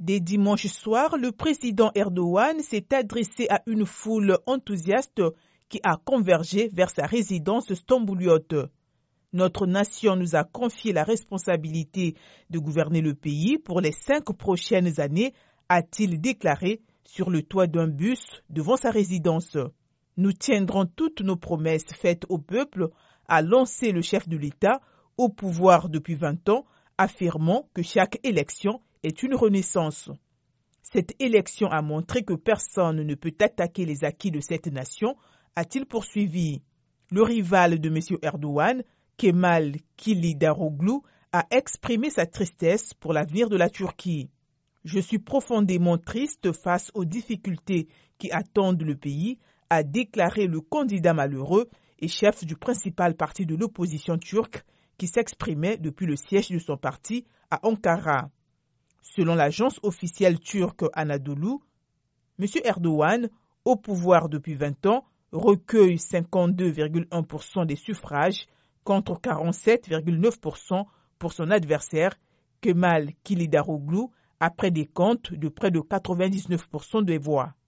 Dès dimanche soir, le président Erdogan s'est adressé à une foule enthousiaste qui a convergé vers sa résidence stambouliote. Notre nation nous a confié la responsabilité de gouverner le pays pour les cinq prochaines années, a-t-il déclaré sur le toit d'un bus devant sa résidence. Nous tiendrons toutes nos promesses faites au peuple, a lancé le chef de l'État au pouvoir depuis 20 ans, affirmant que chaque élection est une renaissance. Cette élection a montré que personne ne peut attaquer les acquis de cette nation, a-t-il poursuivi. Le rival de M. Erdogan, Kemal Kilidaroglu, a exprimé sa tristesse pour l'avenir de la Turquie. Je suis profondément triste face aux difficultés qui attendent le pays, a déclaré le candidat malheureux et chef du principal parti de l'opposition turque qui s'exprimait depuis le siège de son parti à Ankara. Selon l'agence officielle turque Anadolu, M. Erdogan, au pouvoir depuis 20 ans, recueille 52,1% des suffrages contre 47,9% pour son adversaire Kemal Kilidaroglu après des comptes de près de 99% des voix.